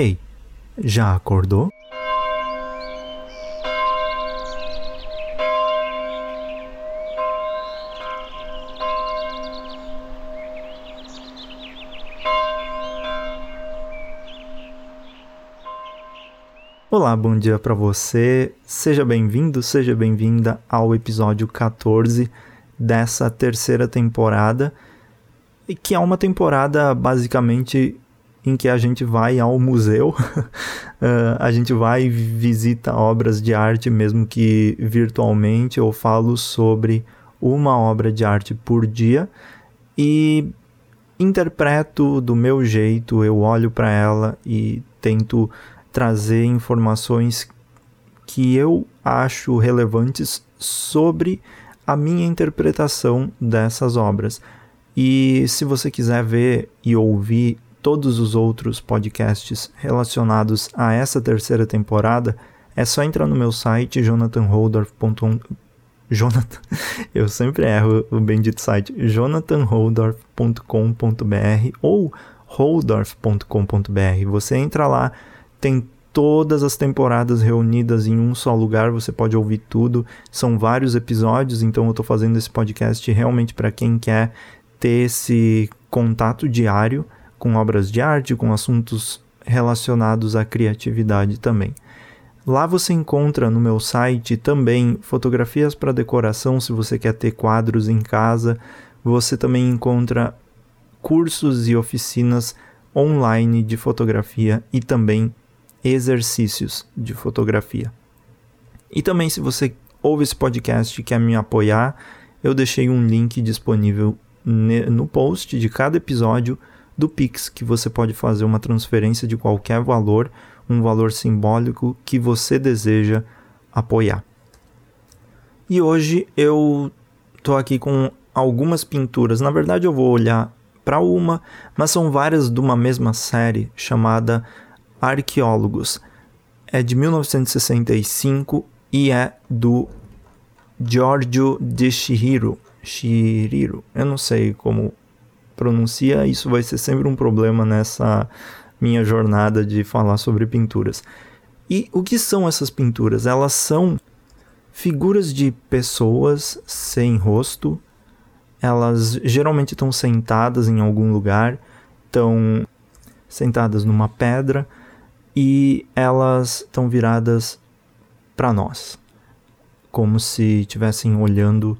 Ei, já acordou? Olá, bom dia para você. Seja bem-vindo, seja bem-vinda ao episódio 14 dessa terceira temporada, que é uma temporada basicamente em que a gente vai ao museu, uh, a gente vai e visita obras de arte, mesmo que virtualmente. Eu falo sobre uma obra de arte por dia e interpreto do meu jeito, eu olho para ela e tento trazer informações que eu acho relevantes sobre a minha interpretação dessas obras. E se você quiser ver e ouvir todos os outros podcasts relacionados a essa terceira temporada, é só entrar no meu site jonathanholdorf.com Jonathan, eu sempre erro o bendito site, jonathanholdorf.com.br ou holdorf.com.br. Você entra lá, tem todas as temporadas reunidas em um só lugar, você pode ouvir tudo. São vários episódios, então eu estou fazendo esse podcast realmente para quem quer ter esse contato diário com obras de arte, com assuntos relacionados à criatividade também. Lá você encontra no meu site também fotografias para decoração, se você quer ter quadros em casa. Você também encontra cursos e oficinas online de fotografia e também exercícios de fotografia. E também, se você ouve esse podcast e quer me apoiar, eu deixei um link disponível no post de cada episódio do Pix, que você pode fazer uma transferência de qualquer valor, um valor simbólico que você deseja apoiar. E hoje eu tô aqui com algumas pinturas. Na verdade, eu vou olhar para uma, mas são várias de uma mesma série chamada Arqueólogos. É de 1965 e é do Giorgio de Chihiro. Chihiro, eu não sei como pronuncia, isso vai ser sempre um problema nessa minha jornada de falar sobre pinturas. E o que são essas pinturas? Elas são figuras de pessoas sem rosto. Elas geralmente estão sentadas em algum lugar, estão sentadas numa pedra e elas estão viradas para nós, como se estivessem olhando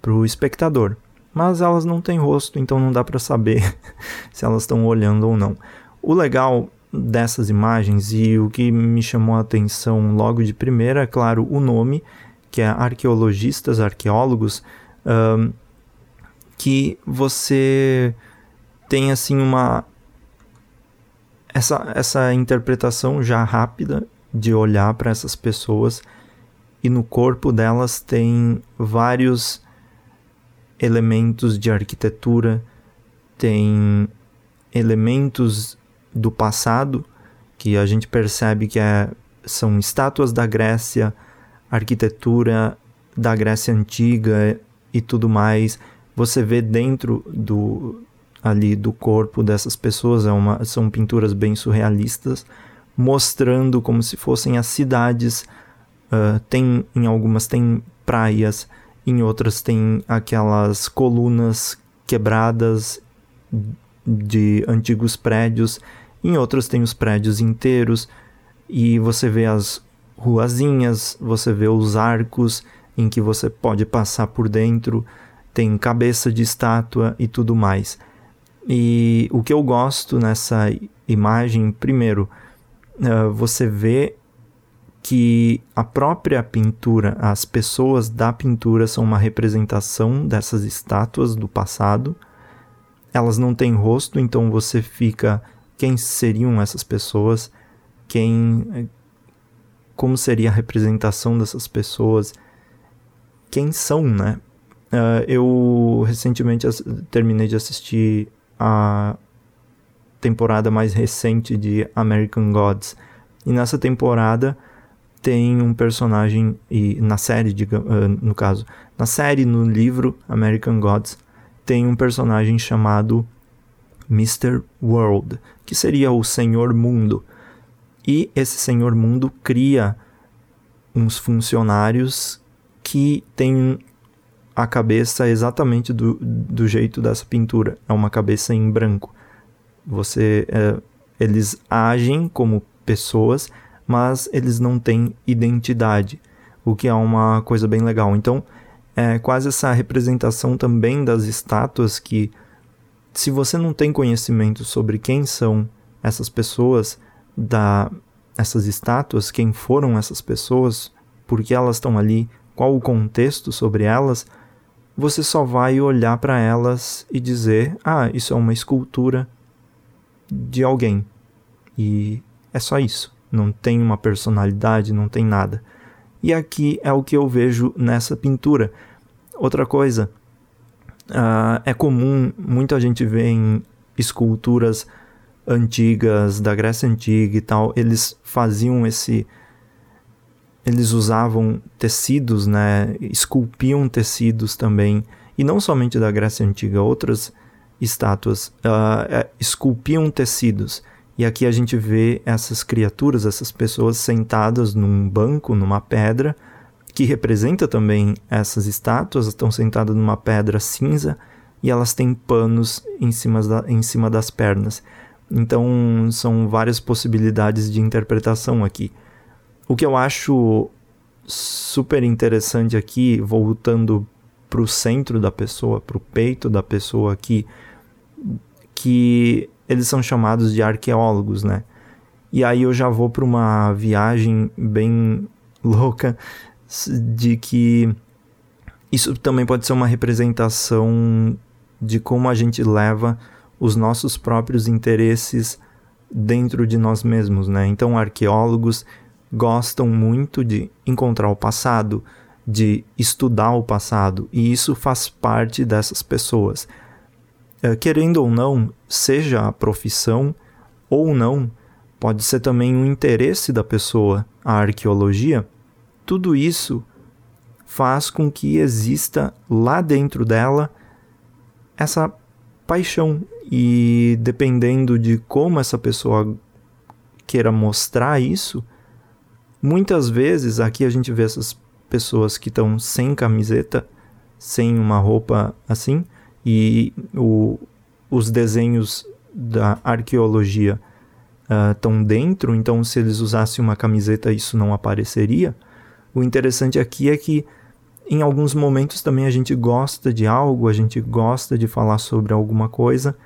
para o espectador. Mas elas não têm rosto, então não dá para saber se elas estão olhando ou não. O legal dessas imagens e o que me chamou a atenção logo de primeira é, claro, o nome, que é arqueologistas, arqueólogos, um, que você tem assim uma essa, essa interpretação já rápida de olhar para essas pessoas e no corpo delas tem vários elementos de arquitetura, tem elementos do passado que a gente percebe que é, são estátuas da Grécia, arquitetura da Grécia antiga e tudo mais. Você vê dentro do, ali do corpo dessas pessoas, é uma, são pinturas bem surrealistas, mostrando como se fossem as cidades. Uh, tem em algumas tem praias, em outras tem aquelas colunas quebradas de antigos prédios, em outras tem os prédios inteiros e você vê as ruazinhas, você vê os arcos em que você pode passar por dentro, tem cabeça de estátua e tudo mais. E o que eu gosto nessa imagem, primeiro, uh, você vê que a própria pintura, as pessoas da pintura são uma representação dessas estátuas do passado. Elas não têm rosto, então você fica quem seriam essas pessoas? Quem como seria a representação dessas pessoas? Quem são, né? Uh, eu recentemente terminei de assistir a temporada mais recente de American Gods. E nessa temporada tem um personagem e na série, uh, no caso, na série no livro American Gods tem um personagem chamado Mr. World, que seria o Senhor Mundo. E esse senhor mundo cria uns funcionários que têm a cabeça exatamente do, do jeito dessa pintura. É uma cabeça em branco. Você, é, eles agem como pessoas, mas eles não têm identidade, o que é uma coisa bem legal. Então, é quase essa representação também das estátuas que, se você não tem conhecimento sobre quem são essas pessoas, da essas estátuas, quem foram essas pessoas, por que elas estão ali, qual o contexto sobre elas, você só vai olhar para elas e dizer: "Ah, isso é uma escultura de alguém". E é só isso. Não tem uma personalidade, não tem nada. E aqui é o que eu vejo nessa pintura. Outra coisa, uh, é comum muita gente ver em esculturas antigas da Grécia Antiga e tal, eles faziam esse eles usavam tecidos, né? Esculpiam tecidos também. E não somente da Grécia Antiga, outras estátuas uh, esculpiam tecidos. E aqui a gente vê essas criaturas, essas pessoas sentadas num banco, numa pedra, que representa também essas estátuas, estão sentadas numa pedra cinza e elas têm panos em cima, da, em cima das pernas. Então são várias possibilidades de interpretação aqui. O que eu acho super interessante aqui, voltando para o centro da pessoa, para o peito da pessoa aqui, que eles são chamados de arqueólogos, né? E aí eu já vou para uma viagem bem louca de que isso também pode ser uma representação de como a gente leva os nossos próprios interesses dentro de nós mesmos, né? Então arqueólogos gostam muito de encontrar o passado, de estudar o passado, e isso faz parte dessas pessoas. É, querendo ou não, seja a profissão ou não, pode ser também um interesse da pessoa, a arqueologia, tudo isso faz com que exista lá dentro dela essa paixão. E dependendo de como essa pessoa queira mostrar isso, Muitas vezes aqui a gente vê essas pessoas que estão sem camiseta, sem uma roupa assim, e o, os desenhos da arqueologia estão uh, dentro, então se eles usassem uma camiseta isso não apareceria. O interessante aqui é que em alguns momentos também a gente gosta de algo, a gente gosta de falar sobre alguma coisa,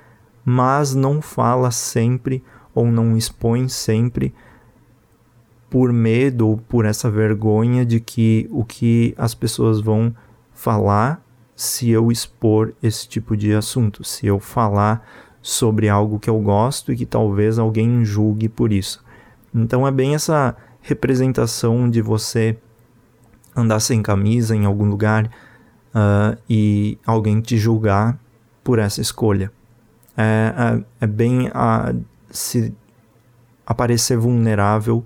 mas não fala sempre ou não expõe sempre por medo ou por essa vergonha de que o que as pessoas vão falar se eu expor esse tipo de assunto, se eu falar sobre algo que eu gosto e que talvez alguém julgue por isso. Então é bem essa representação de você andar sem camisa em algum lugar uh, e alguém te julgar por essa escolha. É, é, é bem a, se aparecer vulnerável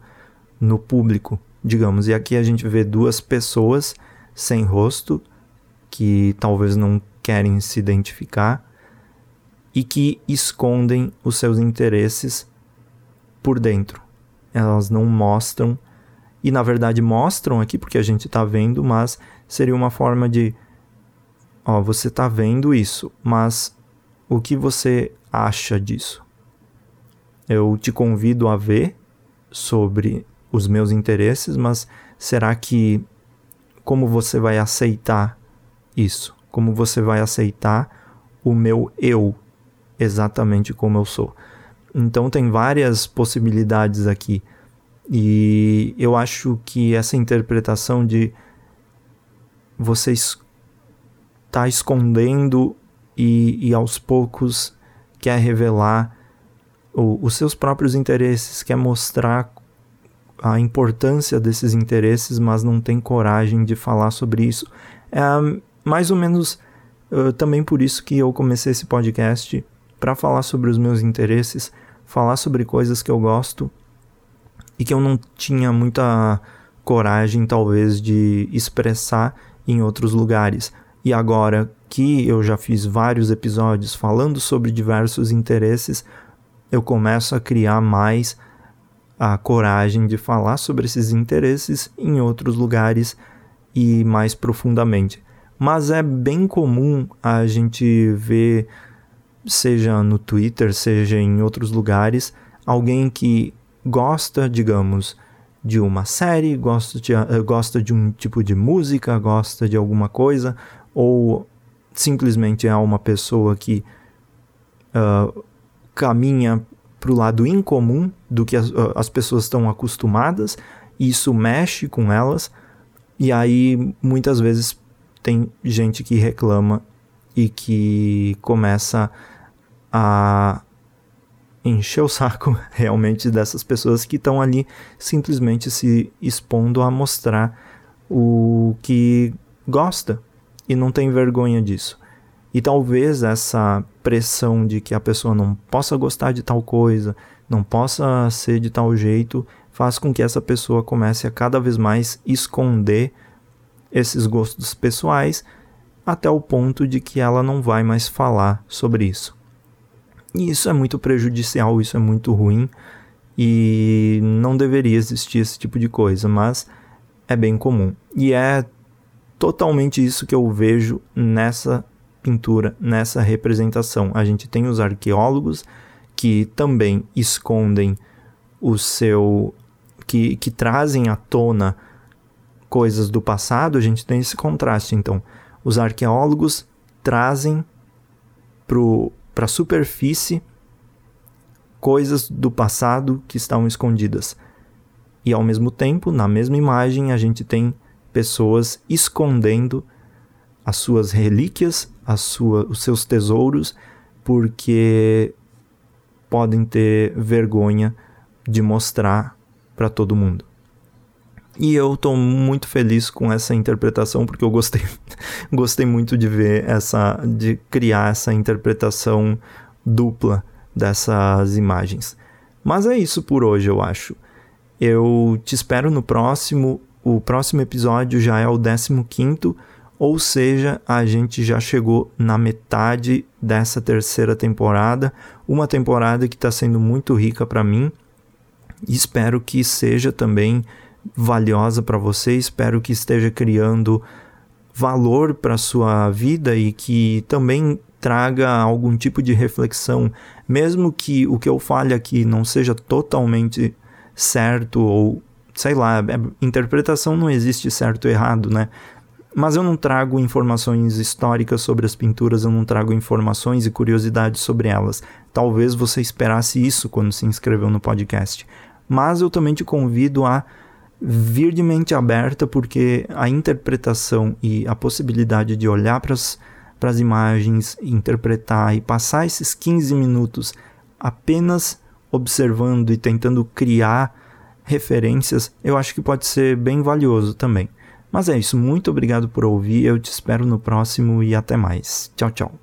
no público, digamos. E aqui a gente vê duas pessoas sem rosto que talvez não querem se identificar e que escondem os seus interesses por dentro. Elas não mostram e na verdade mostram aqui porque a gente está vendo, mas seria uma forma de ó, você está vendo isso, mas o que você acha disso? Eu te convido a ver sobre os meus interesses, mas será que como você vai aceitar isso? Como você vai aceitar o meu eu exatamente como eu sou? Então tem várias possibilidades aqui. E eu acho que essa interpretação de você está escondendo e, e, aos poucos quer revelar o, os seus próprios interesses, quer mostrar a importância desses interesses, mas não tem coragem de falar sobre isso. É mais ou menos uh, também por isso que eu comecei esse podcast para falar sobre os meus interesses, falar sobre coisas que eu gosto e que eu não tinha muita coragem, talvez, de expressar em outros lugares. E agora que eu já fiz vários episódios falando sobre diversos interesses, eu começo a criar mais a coragem de falar sobre esses interesses em outros lugares e mais profundamente. Mas é bem comum a gente ver, seja no Twitter, seja em outros lugares, alguém que gosta, digamos, de uma série, gosta de, uh, gosta de um tipo de música, gosta de alguma coisa, ou simplesmente é uma pessoa que uh, caminha para o lado incomum do que as, uh, as pessoas estão acostumadas, e isso mexe com elas, e aí muitas vezes tem gente que reclama e que começa a encher o saco realmente dessas pessoas que estão ali simplesmente se expondo a mostrar o que gosta e não tem vergonha disso. E talvez essa pressão de que a pessoa não possa gostar de tal coisa, não possa ser de tal jeito, faz com que essa pessoa comece a cada vez mais esconder esses gostos pessoais até o ponto de que ela não vai mais falar sobre isso. E isso é muito prejudicial, isso é muito ruim e não deveria existir esse tipo de coisa, mas é bem comum. E é totalmente isso que eu vejo nessa pintura, nessa representação. A gente tem os arqueólogos que também escondem o seu que, que trazem à tona coisas do passado, a gente tem esse contraste. Então, os arqueólogos trazem para a superfície coisas do passado que estão escondidas. E ao mesmo tempo, na mesma imagem, a gente tem pessoas escondendo as suas relíquias, as sua, os seus tesouros, porque podem ter vergonha de mostrar para todo mundo. E eu estou muito feliz com essa interpretação porque eu gostei, gostei muito de ver essa, de criar essa interpretação dupla dessas imagens. Mas é isso por hoje, eu acho. Eu te espero no próximo. O próximo episódio já é o 15, ou seja, a gente já chegou na metade dessa terceira temporada. Uma temporada que está sendo muito rica para mim. Espero que seja também valiosa para você. Espero que esteja criando valor para sua vida e que também traga algum tipo de reflexão, mesmo que o que eu fale aqui não seja totalmente certo ou sei lá, é, interpretação não existe certo ou errado, né? Mas eu não trago informações históricas sobre as pinturas, eu não trago informações e curiosidades sobre elas. Talvez você esperasse isso quando se inscreveu no podcast. Mas eu também te convido a vir de mente aberta, porque a interpretação e a possibilidade de olhar para as imagens, interpretar e passar esses 15 minutos apenas observando e tentando criar referências, eu acho que pode ser bem valioso também. Mas é isso, muito obrigado por ouvir, eu te espero no próximo e até mais. Tchau, tchau.